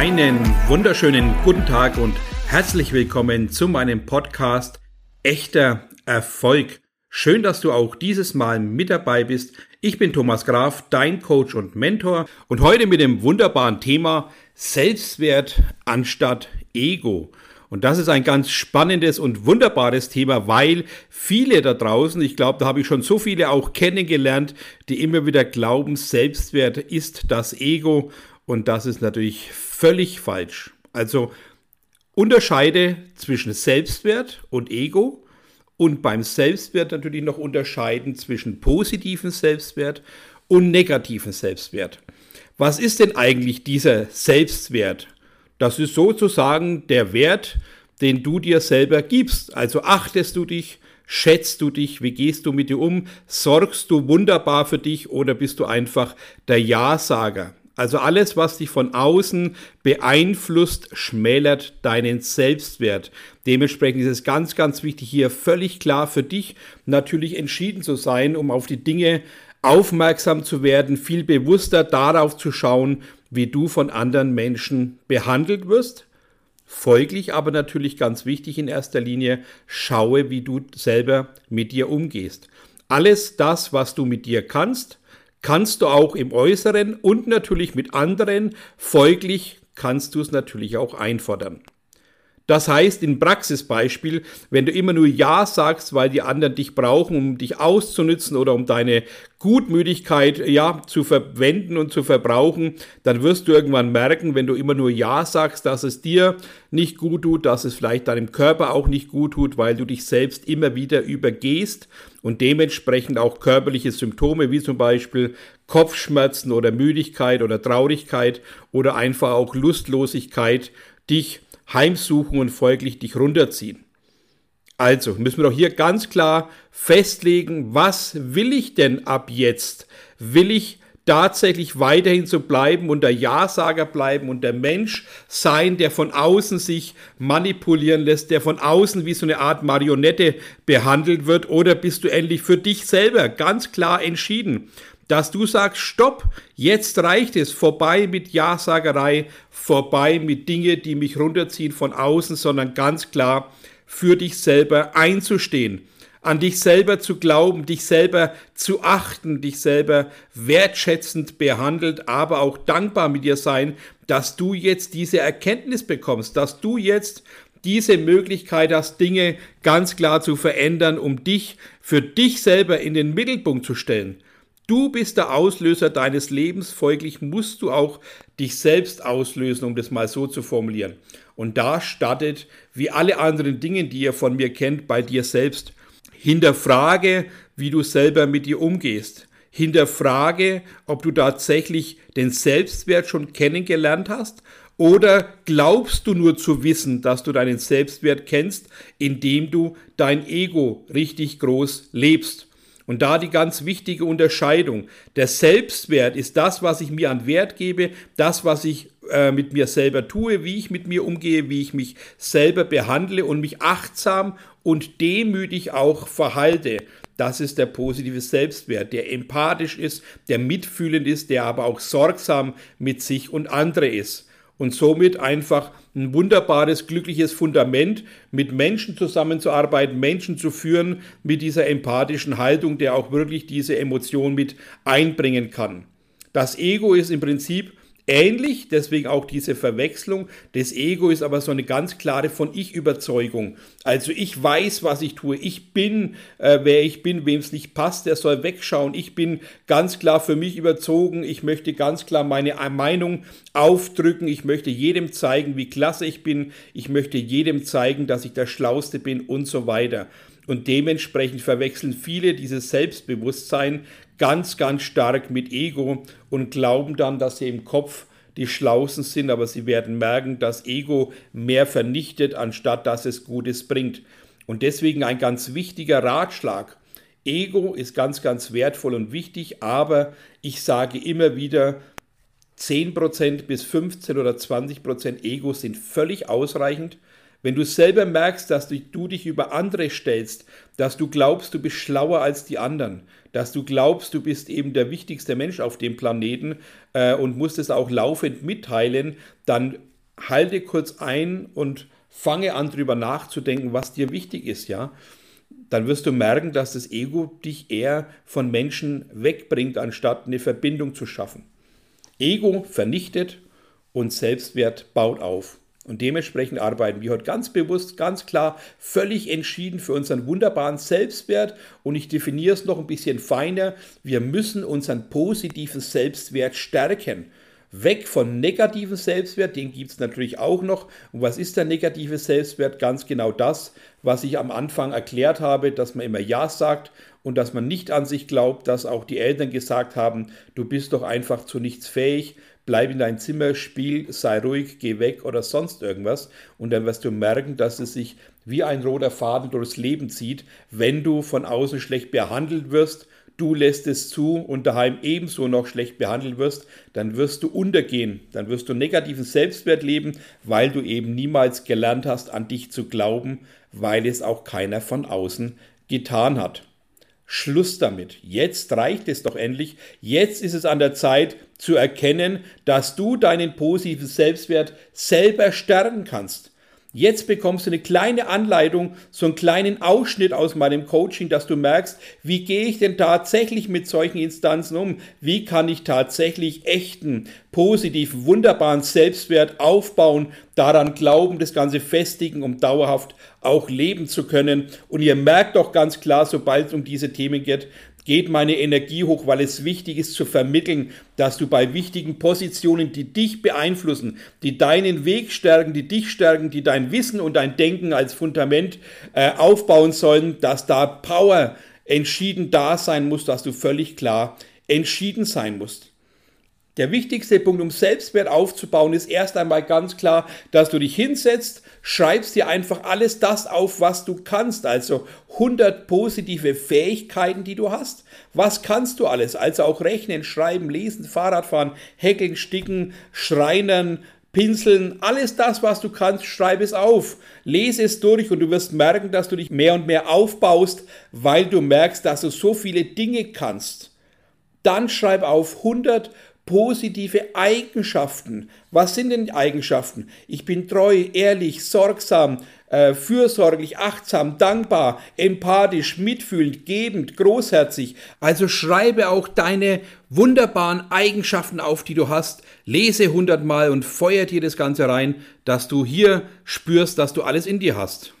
Einen wunderschönen guten Tag und herzlich willkommen zu meinem Podcast Echter Erfolg. Schön, dass du auch dieses Mal mit dabei bist. Ich bin Thomas Graf, dein Coach und Mentor und heute mit dem wunderbaren Thema Selbstwert anstatt Ego. Und das ist ein ganz spannendes und wunderbares Thema, weil viele da draußen, ich glaube, da habe ich schon so viele auch kennengelernt, die immer wieder glauben, Selbstwert ist das Ego. Und das ist natürlich völlig falsch. Also unterscheide zwischen Selbstwert und Ego und beim Selbstwert natürlich noch unterscheiden zwischen positiven Selbstwert und negativen Selbstwert. Was ist denn eigentlich dieser Selbstwert? Das ist sozusagen der Wert, den du dir selber gibst. Also achtest du dich, schätzt du dich, wie gehst du mit dir um, sorgst du wunderbar für dich oder bist du einfach der Ja-Sager? Also alles, was dich von außen beeinflusst, schmälert deinen Selbstwert. Dementsprechend ist es ganz, ganz wichtig, hier völlig klar für dich natürlich entschieden zu sein, um auf die Dinge aufmerksam zu werden, viel bewusster darauf zu schauen, wie du von anderen Menschen behandelt wirst. Folglich aber natürlich ganz wichtig in erster Linie, schaue, wie du selber mit dir umgehst. Alles das, was du mit dir kannst, kannst du auch im Äußeren und natürlich mit anderen. Folglich kannst du es natürlich auch einfordern. Das heißt, in Praxisbeispiel, wenn du immer nur Ja sagst, weil die anderen dich brauchen, um dich auszunützen oder um deine Gutmütigkeit ja zu verwenden und zu verbrauchen, dann wirst du irgendwann merken, wenn du immer nur Ja sagst, dass es dir nicht gut tut, dass es vielleicht deinem Körper auch nicht gut tut, weil du dich selbst immer wieder übergehst und dementsprechend auch körperliche Symptome wie zum Beispiel Kopfschmerzen oder Müdigkeit oder Traurigkeit oder einfach auch Lustlosigkeit dich heimsuchen und folglich dich runterziehen. Also müssen wir doch hier ganz klar festlegen, was will ich denn ab jetzt? Will ich tatsächlich weiterhin so bleiben und der Ja-Sager bleiben und der Mensch sein, der von außen sich manipulieren lässt, der von außen wie so eine Art Marionette behandelt wird? Oder bist du endlich für dich selber ganz klar entschieden? Dass du sagst, stopp, jetzt reicht es, vorbei mit Ja-Sagerei, vorbei mit Dinge, die mich runterziehen von außen, sondern ganz klar für dich selber einzustehen, an dich selber zu glauben, dich selber zu achten, dich selber wertschätzend behandelt, aber auch dankbar mit dir sein, dass du jetzt diese Erkenntnis bekommst, dass du jetzt diese Möglichkeit hast, Dinge ganz klar zu verändern, um dich für dich selber in den Mittelpunkt zu stellen. Du bist der Auslöser deines Lebens, folglich musst du auch dich selbst auslösen, um das mal so zu formulieren. Und da startet, wie alle anderen Dinge, die ihr von mir kennt, bei dir selbst. Hinterfrage, wie du selber mit dir umgehst. Hinterfrage, ob du tatsächlich den Selbstwert schon kennengelernt hast oder glaubst du nur zu wissen, dass du deinen Selbstwert kennst, indem du dein Ego richtig groß lebst. Und da die ganz wichtige Unterscheidung. Der Selbstwert ist das, was ich mir an Wert gebe, das, was ich äh, mit mir selber tue, wie ich mit mir umgehe, wie ich mich selber behandle und mich achtsam und demütig auch verhalte. Das ist der positive Selbstwert, der empathisch ist, der mitfühlend ist, der aber auch sorgsam mit sich und andere ist und somit einfach ein wunderbares, glückliches Fundament, mit Menschen zusammenzuarbeiten, Menschen zu führen mit dieser empathischen Haltung, der auch wirklich diese Emotion mit einbringen kann. Das Ego ist im Prinzip ähnlich, deswegen auch diese Verwechslung. Das Ego ist aber so eine ganz klare von Ich-Überzeugung. Also ich weiß, was ich tue. Ich bin, äh, wer ich bin, wem es nicht passt, der soll wegschauen. Ich bin ganz klar für mich überzogen. Ich möchte ganz klar meine Meinung aufdrücken. Ich möchte jedem zeigen, wie klasse ich bin. Ich möchte jedem zeigen, dass ich der Schlauste bin und so weiter. Und dementsprechend verwechseln viele dieses Selbstbewusstsein ganz, ganz stark mit Ego und glauben dann, dass sie im Kopf die Schlausen sind, aber sie werden merken, dass Ego mehr vernichtet, anstatt dass es Gutes bringt. Und deswegen ein ganz wichtiger Ratschlag. Ego ist ganz, ganz wertvoll und wichtig, aber ich sage immer wieder, 10% bis 15 oder 20% Ego sind völlig ausreichend wenn du selber merkst, dass du, dich über andere stellst, dass du glaubst, du bist schlauer als die anderen, dass du glaubst, du bist eben der wichtigste Mensch auf dem Planeten äh, und musst es auch laufend mitteilen, dann halte kurz ein und fange an drüber nachzudenken, was dir wichtig ist, ja, dann wirst du merken, dass das Ego dich eher von Menschen wegbringt, anstatt eine Verbindung zu schaffen. Ego vernichtet und Selbstwert baut auf. Und dementsprechend arbeiten wir heute ganz bewusst, ganz klar, völlig entschieden für unseren wunderbaren Selbstwert. Und ich definiere es noch ein bisschen feiner. Wir müssen unseren positiven Selbstwert stärken. Weg von negativen Selbstwert, den gibt es natürlich auch noch. Und was ist der negative Selbstwert? Ganz genau das, was ich am Anfang erklärt habe, dass man immer Ja sagt und dass man nicht an sich glaubt, dass auch die Eltern gesagt haben, du bist doch einfach zu nichts fähig, bleib in dein Zimmer, spiel, sei ruhig, geh weg oder sonst irgendwas. Und dann wirst du merken, dass es sich wie ein roter Faden durchs Leben zieht, wenn du von außen schlecht behandelt wirst du lässt es zu und daheim ebenso noch schlecht behandelt wirst, dann wirst du untergehen, dann wirst du negativen Selbstwert leben, weil du eben niemals gelernt hast, an dich zu glauben, weil es auch keiner von außen getan hat. Schluss damit. Jetzt reicht es doch endlich. Jetzt ist es an der Zeit zu erkennen, dass du deinen positiven Selbstwert selber stärken kannst. Jetzt bekommst du eine kleine Anleitung, so einen kleinen Ausschnitt aus meinem Coaching, dass du merkst, wie gehe ich denn tatsächlich mit solchen Instanzen um? Wie kann ich tatsächlich echten, positiven, wunderbaren Selbstwert aufbauen, daran glauben, das Ganze festigen, um dauerhaft auch leben zu können? Und ihr merkt doch ganz klar, sobald es um diese Themen geht, geht meine Energie hoch, weil es wichtig ist zu vermitteln, dass du bei wichtigen Positionen, die dich beeinflussen, die deinen Weg stärken, die dich stärken, die dein Wissen und dein Denken als Fundament äh, aufbauen sollen, dass da Power entschieden da sein muss, dass du völlig klar entschieden sein musst. Der wichtigste Punkt, um Selbstwert aufzubauen, ist erst einmal ganz klar, dass du dich hinsetzt, schreibst dir einfach alles das auf, was du kannst. Also 100 positive Fähigkeiten, die du hast. Was kannst du alles? Also auch rechnen, schreiben, lesen, Fahrradfahren, häkeln, sticken, schreinern, Pinseln, alles das, was du kannst, schreib es auf. Lese es durch und du wirst merken, dass du dich mehr und mehr aufbaust, weil du merkst, dass du so viele Dinge kannst. Dann schreib auf 100 positive Eigenschaften. Was sind denn die Eigenschaften? Ich bin treu, ehrlich, sorgsam, äh, fürsorglich, achtsam, dankbar, empathisch, mitfühlend, gebend, großherzig. Also schreibe auch deine wunderbaren Eigenschaften auf, die du hast. Lese hundertmal und feuer dir das Ganze rein, dass du hier spürst, dass du alles in dir hast.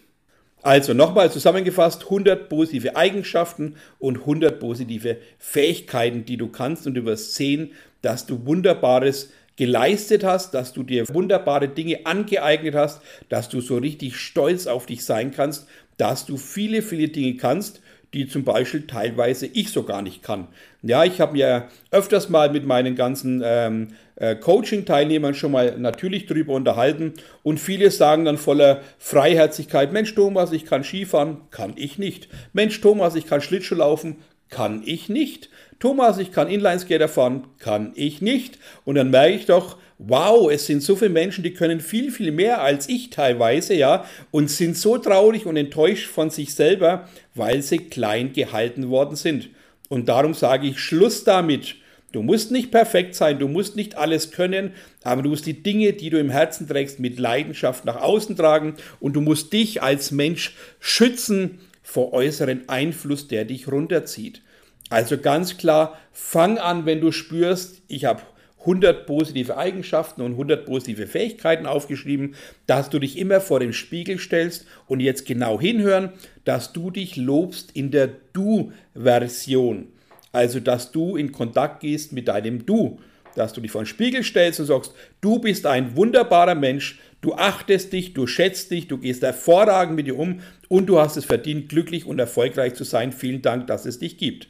Also nochmal zusammengefasst, 100 positive Eigenschaften und 100 positive Fähigkeiten, die du kannst und du wirst sehen, dass du Wunderbares geleistet hast, dass du dir wunderbare Dinge angeeignet hast, dass du so richtig stolz auf dich sein kannst, dass du viele, viele Dinge kannst, die zum Beispiel teilweise ich so gar nicht kann. Ja, ich habe mir öfters mal mit meinen ganzen ähm, äh, Coaching-Teilnehmern schon mal natürlich drüber unterhalten und viele sagen dann voller Freiherzigkeit, Mensch Thomas, ich kann Skifahren, kann ich nicht. Mensch Thomas, ich kann Schlittschuh laufen, kann ich nicht. Thomas, ich kann Inlineskater fahren, kann ich nicht. Und dann merke ich doch, wow, es sind so viele Menschen, die können viel, viel mehr als ich teilweise, ja, und sind so traurig und enttäuscht von sich selber, weil sie klein gehalten worden sind. Und darum sage ich, Schluss damit. Du musst nicht perfekt sein, du musst nicht alles können, aber du musst die Dinge, die du im Herzen trägst, mit Leidenschaft nach außen tragen und du musst dich als Mensch schützen vor äußeren Einfluss, der dich runterzieht. Also ganz klar, fang an, wenn du spürst, ich habe 100 positive Eigenschaften und 100 positive Fähigkeiten aufgeschrieben, dass du dich immer vor dem Spiegel stellst und jetzt genau hinhören, dass du dich lobst in der Du-Version. Also, dass du in Kontakt gehst mit deinem Du. Dass du dich vor den Spiegel stellst und sagst, du bist ein wunderbarer Mensch, du achtest dich, du schätzt dich, du gehst hervorragend mit dir um und du hast es verdient, glücklich und erfolgreich zu sein. Vielen Dank, dass es dich gibt.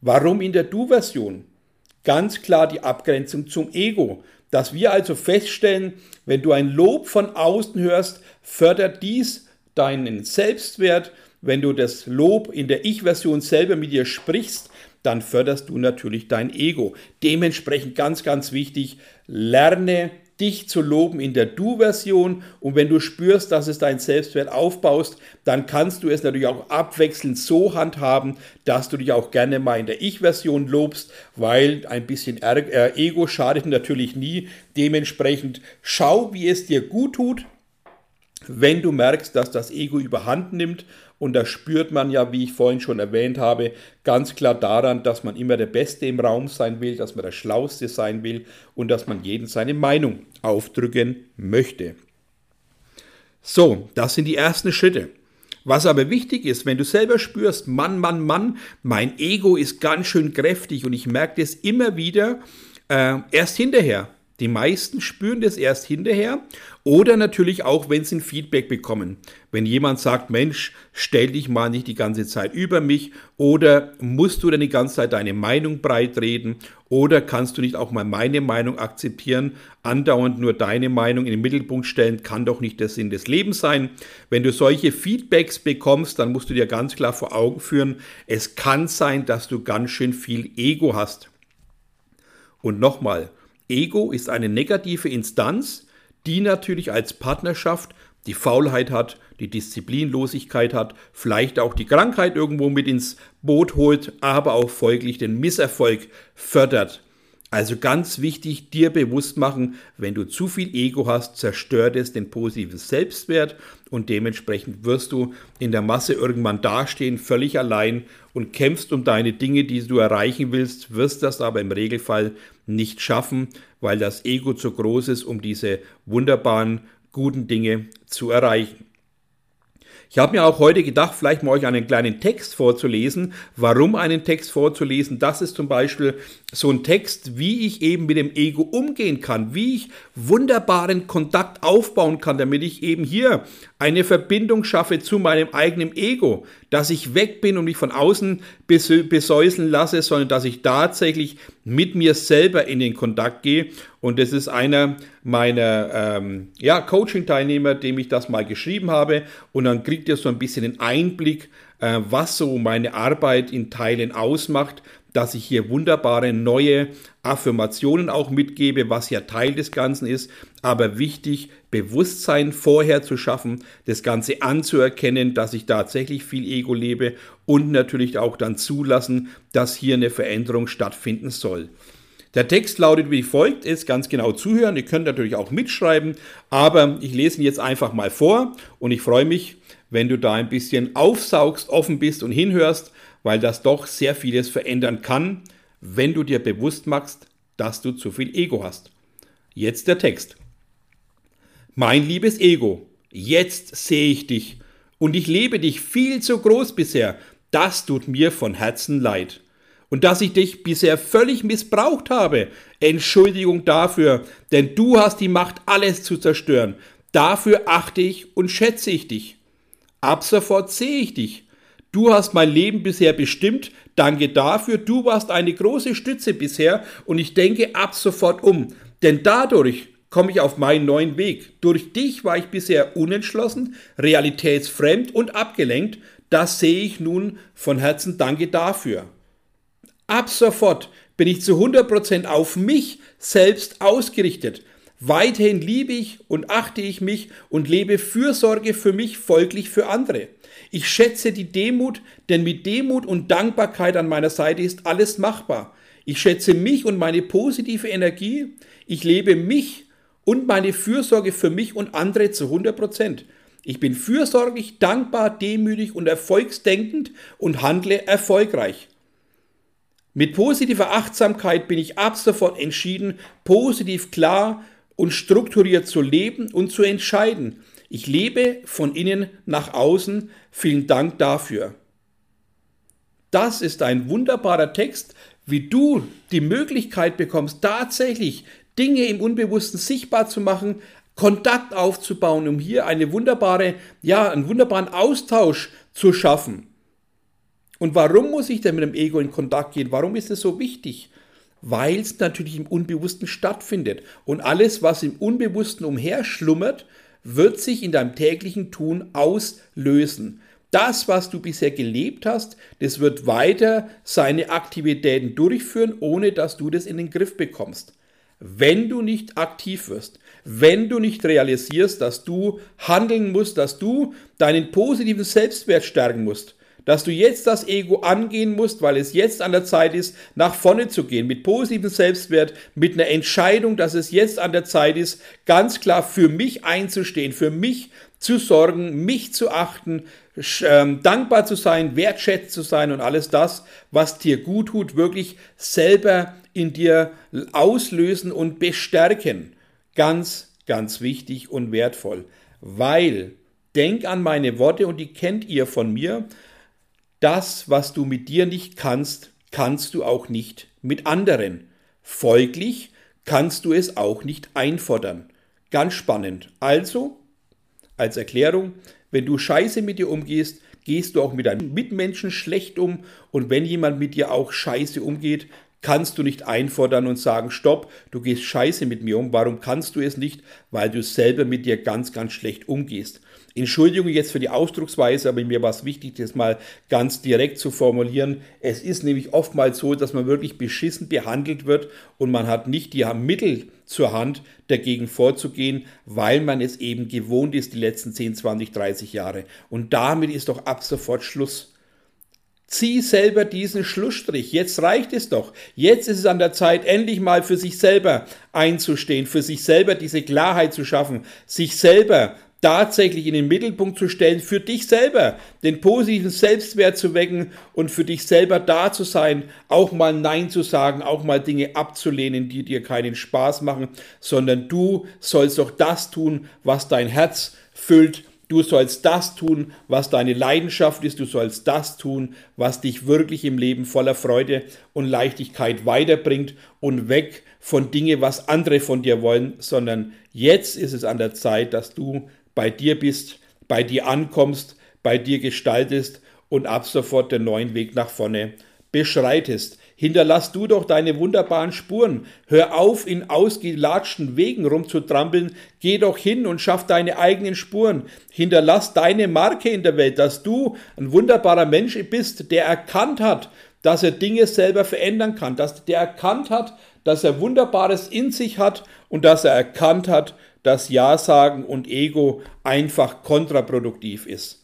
Warum in der Du-Version? Ganz klar die Abgrenzung zum Ego. Dass wir also feststellen, wenn du ein Lob von außen hörst, fördert dies deinen Selbstwert. Wenn du das Lob in der Ich-Version selber mit dir sprichst, dann förderst du natürlich dein Ego. Dementsprechend ganz, ganz wichtig, lerne dich zu loben in der Du-Version. Und wenn du spürst, dass es dein Selbstwert aufbaust, dann kannst du es natürlich auch abwechselnd so handhaben, dass du dich auch gerne mal in der Ich-Version lobst, weil ein bisschen äh, Ego schadet natürlich nie. Dementsprechend schau, wie es dir gut tut. Wenn du merkst, dass das Ego überhand nimmt, und das spürt man ja, wie ich vorhin schon erwähnt habe, ganz klar daran, dass man immer der Beste im Raum sein will, dass man der Schlauste sein will und dass man jeden seine Meinung aufdrücken möchte. So, das sind die ersten Schritte. Was aber wichtig ist, wenn du selber spürst, Mann, Mann, Mann, mein Ego ist ganz schön kräftig und ich merke das immer wieder äh, erst hinterher. Die meisten spüren das erst hinterher oder natürlich auch, wenn sie ein Feedback bekommen. Wenn jemand sagt, Mensch, stell dich mal nicht die ganze Zeit über mich oder musst du denn die ganze Zeit deine Meinung breitreden oder kannst du nicht auch mal meine Meinung akzeptieren? Andauernd nur deine Meinung in den Mittelpunkt stellen, kann doch nicht der Sinn des Lebens sein. Wenn du solche Feedbacks bekommst, dann musst du dir ganz klar vor Augen führen, es kann sein, dass du ganz schön viel Ego hast. Und nochmal, Ego ist eine negative Instanz, die natürlich als Partnerschaft die Faulheit hat, die Disziplinlosigkeit hat, vielleicht auch die Krankheit irgendwo mit ins Boot holt, aber auch folglich den Misserfolg fördert. Also ganz wichtig, dir bewusst machen, wenn du zu viel Ego hast, zerstört es den positiven Selbstwert und dementsprechend wirst du in der Masse irgendwann dastehen, völlig allein und kämpfst um deine Dinge, die du erreichen willst, wirst das aber im Regelfall nicht schaffen, weil das Ego zu groß ist, um diese wunderbaren, guten Dinge zu erreichen. Ich habe mir auch heute gedacht, vielleicht mal euch einen kleinen Text vorzulesen. Warum einen Text vorzulesen? Das ist zum Beispiel so ein Text, wie ich eben mit dem Ego umgehen kann, wie ich wunderbaren Kontakt aufbauen kann, damit ich eben hier eine Verbindung schaffe zu meinem eigenen Ego, dass ich weg bin und mich von außen besäuseln lasse, sondern dass ich tatsächlich mit mir selber in den Kontakt gehe. Und das ist einer meiner ähm, ja, Coaching-Teilnehmer, dem ich das mal geschrieben habe. Und dann kriegt ihr so ein bisschen den Einblick, äh, was so meine Arbeit in Teilen ausmacht dass ich hier wunderbare neue Affirmationen auch mitgebe, was ja Teil des Ganzen ist, aber wichtig, Bewusstsein vorher zu schaffen, das Ganze anzuerkennen, dass ich tatsächlich viel Ego lebe und natürlich auch dann zulassen, dass hier eine Veränderung stattfinden soll. Der Text lautet wie folgt, ist ganz genau zuhören. Ihr könnt natürlich auch mitschreiben, aber ich lese ihn jetzt einfach mal vor und ich freue mich, wenn du da ein bisschen aufsaugst, offen bist und hinhörst, weil das doch sehr vieles verändern kann, wenn du dir bewusst machst, dass du zu viel Ego hast. Jetzt der Text. Mein liebes Ego, jetzt sehe ich dich und ich lebe dich viel zu groß bisher. Das tut mir von Herzen leid. Und dass ich dich bisher völlig missbraucht habe, Entschuldigung dafür, denn du hast die Macht, alles zu zerstören. Dafür achte ich und schätze ich dich. Ab sofort sehe ich dich Du hast mein Leben bisher bestimmt. Danke dafür. Du warst eine große Stütze bisher und ich denke ab sofort um. Denn dadurch komme ich auf meinen neuen Weg. Durch dich war ich bisher unentschlossen, realitätsfremd und abgelenkt. Das sehe ich nun von Herzen. Danke dafür. Ab sofort bin ich zu 100% auf mich selbst ausgerichtet. Weiterhin liebe ich und achte ich mich und lebe Fürsorge für mich, folglich für andere. Ich schätze die Demut, denn mit Demut und Dankbarkeit an meiner Seite ist alles machbar. Ich schätze mich und meine positive Energie. Ich lebe mich und meine Fürsorge für mich und andere zu 100 Prozent. Ich bin fürsorglich, dankbar, demütig und erfolgsdenkend und handle erfolgreich. Mit positiver Achtsamkeit bin ich ab sofort entschieden, positiv klar und strukturiert zu leben und zu entscheiden. Ich lebe von innen nach außen. Vielen Dank dafür. Das ist ein wunderbarer Text, wie du die Möglichkeit bekommst, tatsächlich Dinge im Unbewussten sichtbar zu machen, Kontakt aufzubauen, um hier eine wunderbare, ja, einen wunderbaren Austausch zu schaffen. Und warum muss ich denn mit dem Ego in Kontakt gehen? Warum ist es so wichtig? Weil es natürlich im Unbewussten stattfindet. Und alles, was im Unbewussten umherschlummert, wird sich in deinem täglichen Tun auslösen. Das, was du bisher gelebt hast, das wird weiter seine Aktivitäten durchführen, ohne dass du das in den Griff bekommst. wenn du nicht aktiv wirst, wenn du nicht realisierst, dass du handeln musst, dass du deinen positiven Selbstwert stärken musst, dass du jetzt das Ego angehen musst, weil es jetzt an der Zeit ist, nach vorne zu gehen, mit positivem Selbstwert, mit einer Entscheidung, dass es jetzt an der Zeit ist, ganz klar für mich einzustehen, für mich zu sorgen, mich zu achten, ähm, dankbar zu sein, wertschätzt zu sein und alles das, was dir gut tut, wirklich selber in dir auslösen und bestärken. Ganz, ganz wichtig und wertvoll, weil denk an meine Worte und die kennt ihr von mir. Das, was du mit dir nicht kannst, kannst du auch nicht mit anderen. Folglich kannst du es auch nicht einfordern. Ganz spannend. Also, als Erklärung, wenn du scheiße mit dir umgehst, gehst du auch mit deinen Mitmenschen schlecht um und wenn jemand mit dir auch scheiße umgeht, kannst du nicht einfordern und sagen, stopp, du gehst scheiße mit mir um. Warum kannst du es nicht? Weil du selber mit dir ganz, ganz schlecht umgehst. Entschuldigung jetzt für die Ausdrucksweise, aber mir war es wichtig, das mal ganz direkt zu formulieren. Es ist nämlich oftmals so, dass man wirklich beschissen behandelt wird und man hat nicht die Mittel zur Hand, dagegen vorzugehen, weil man es eben gewohnt ist die letzten 10, 20, 30 Jahre. Und damit ist doch ab sofort Schluss. Zieh selber diesen Schlussstrich. Jetzt reicht es doch. Jetzt ist es an der Zeit, endlich mal für sich selber einzustehen, für sich selber diese Klarheit zu schaffen, sich selber tatsächlich in den Mittelpunkt zu stellen, für dich selber den positiven Selbstwert zu wecken und für dich selber da zu sein, auch mal Nein zu sagen, auch mal Dinge abzulehnen, die dir keinen Spaß machen, sondern du sollst doch das tun, was dein Herz füllt Du sollst das tun, was deine Leidenschaft ist. Du sollst das tun, was dich wirklich im Leben voller Freude und Leichtigkeit weiterbringt und weg von Dingen, was andere von dir wollen, sondern jetzt ist es an der Zeit, dass du bei dir bist, bei dir ankommst, bei dir gestaltest und ab sofort den neuen Weg nach vorne beschreitest. Hinterlass du doch deine wunderbaren Spuren. Hör auf, in ausgelatschten Wegen rumzutrampeln. Geh doch hin und schaff deine eigenen Spuren. Hinterlass deine Marke in der Welt, dass du ein wunderbarer Mensch bist, der erkannt hat, dass er Dinge selber verändern kann, dass der erkannt hat, dass er Wunderbares in sich hat und dass er erkannt hat, dass Ja-Sagen und Ego einfach kontraproduktiv ist.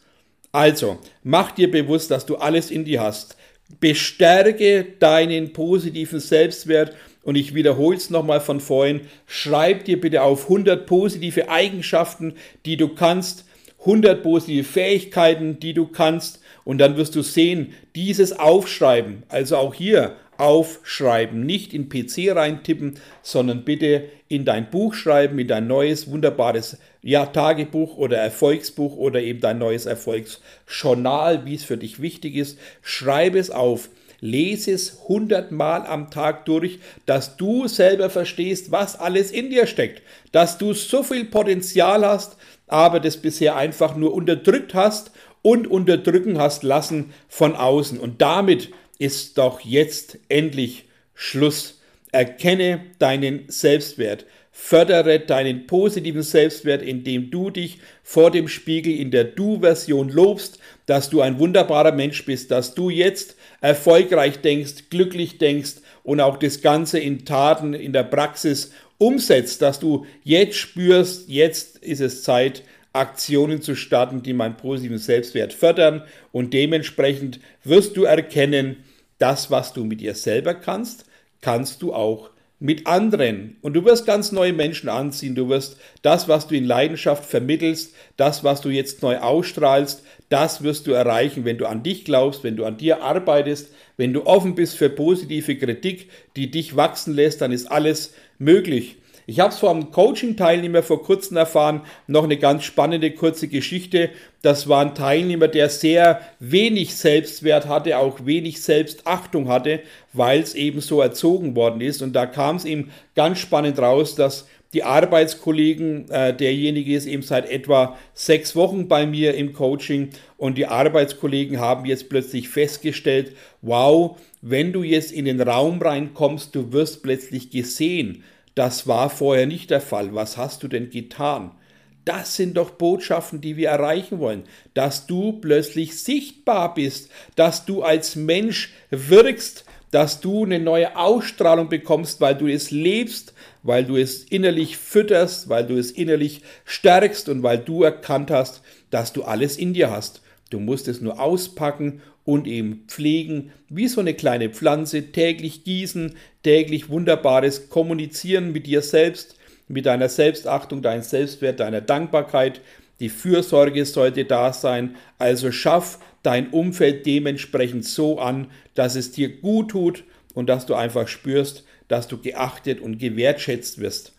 Also, mach dir bewusst, dass du alles in dir hast. Bestärke deinen positiven Selbstwert und ich wiederhole es nochmal von vorhin. Schreib dir bitte auf 100 positive Eigenschaften, die du kannst, 100 positive Fähigkeiten, die du kannst und dann wirst du sehen, dieses Aufschreiben, also auch hier aufschreiben, nicht in PC reintippen, sondern bitte in dein Buch schreiben, in dein neues wunderbares ja, Tagebuch oder Erfolgsbuch oder eben dein neues Erfolgsjournal, wie es für dich wichtig ist. Schreibe es auf. Lese es hundertmal am Tag durch, dass du selber verstehst, was alles in dir steckt, dass du so viel Potenzial hast, aber das bisher einfach nur unterdrückt hast und unterdrücken hast lassen von außen. Und damit ist doch jetzt endlich Schluss. Erkenne deinen Selbstwert. Fördere deinen positiven Selbstwert, indem du dich vor dem Spiegel in der Du-Version lobst, dass du ein wunderbarer Mensch bist, dass du jetzt erfolgreich denkst, glücklich denkst und auch das Ganze in Taten, in der Praxis umsetzt, dass du jetzt spürst, jetzt ist es Zeit, Aktionen zu starten, die meinen positiven Selbstwert fördern und dementsprechend wirst du erkennen, das, was du mit dir selber kannst, kannst du auch mit anderen. Und du wirst ganz neue Menschen anziehen. Du wirst das, was du in Leidenschaft vermittelst, das, was du jetzt neu ausstrahlst, das wirst du erreichen, wenn du an dich glaubst, wenn du an dir arbeitest, wenn du offen bist für positive Kritik, die dich wachsen lässt, dann ist alles möglich. Ich habe es vom Coaching-Teilnehmer vor kurzem erfahren, noch eine ganz spannende kurze Geschichte. Das war ein Teilnehmer, der sehr wenig Selbstwert hatte, auch wenig Selbstachtung hatte, weil es eben so erzogen worden ist. Und da kam es ihm ganz spannend raus, dass die Arbeitskollegen, äh, derjenige ist eben seit etwa sechs Wochen bei mir im Coaching und die Arbeitskollegen haben jetzt plötzlich festgestellt, wow, wenn du jetzt in den Raum reinkommst, du wirst plötzlich gesehen. Das war vorher nicht der Fall. Was hast du denn getan? Das sind doch Botschaften, die wir erreichen wollen, dass du plötzlich sichtbar bist, dass du als Mensch wirkst, dass du eine neue Ausstrahlung bekommst, weil du es lebst, weil du es innerlich fütterst, weil du es innerlich stärkst und weil du erkannt hast, dass du alles in dir hast. Du musst es nur auspacken und eben pflegen, wie so eine kleine Pflanze, täglich gießen, täglich wunderbares Kommunizieren mit dir selbst, mit deiner Selbstachtung, deinem Selbstwert, deiner Dankbarkeit. Die Fürsorge sollte da sein. Also schaff dein Umfeld dementsprechend so an, dass es dir gut tut und dass du einfach spürst, dass du geachtet und gewertschätzt wirst.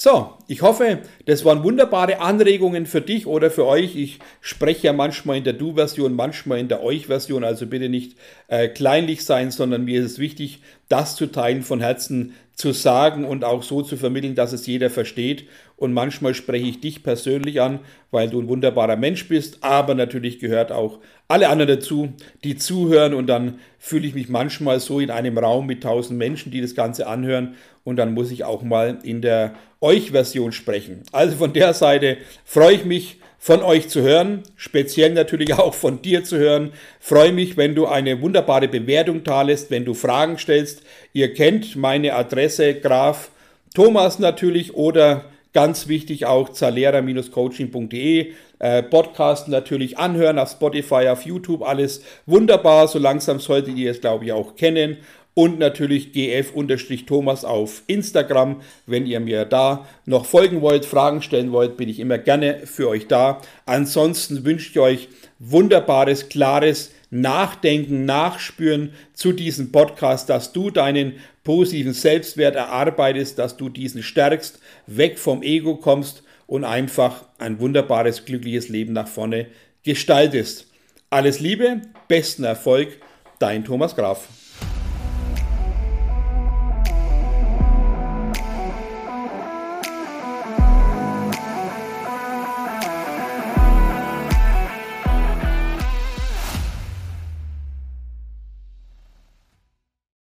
So, ich hoffe, das waren wunderbare Anregungen für dich oder für euch. Ich spreche ja manchmal in der Du-Version, manchmal in der Euch-Version, also bitte nicht äh, kleinlich sein, sondern mir ist es wichtig, das zu teilen, von Herzen zu sagen und auch so zu vermitteln, dass es jeder versteht. Und manchmal spreche ich dich persönlich an, weil du ein wunderbarer Mensch bist, aber natürlich gehört auch alle anderen dazu, die zuhören und dann fühle ich mich manchmal so in einem Raum mit tausend Menschen, die das Ganze anhören und dann muss ich auch mal in der Euch-Version sprechen. Also von der Seite freue ich mich, von euch zu hören, speziell natürlich auch von dir zu hören. Freue mich, wenn du eine wunderbare Bewertung talest, wenn du Fragen stellst. Ihr kennt meine Adresse, Graf Thomas natürlich oder ganz wichtig auch zalera-coaching.de. Äh, Podcast natürlich anhören auf Spotify, auf YouTube, alles wunderbar. So langsam solltet ihr es, glaube ich, auch kennen und natürlich gf-thomas auf Instagram. Wenn ihr mir da noch folgen wollt, Fragen stellen wollt, bin ich immer gerne für euch da. Ansonsten wünsche ich euch wunderbares, klares Nachdenken, Nachspüren zu diesem Podcast, dass du deinen positiven Selbstwert erarbeitest, dass du diesen stärkst, weg vom Ego kommst und einfach ein wunderbares, glückliches Leben nach vorne gestaltest. Alles Liebe, besten Erfolg, dein Thomas Graf.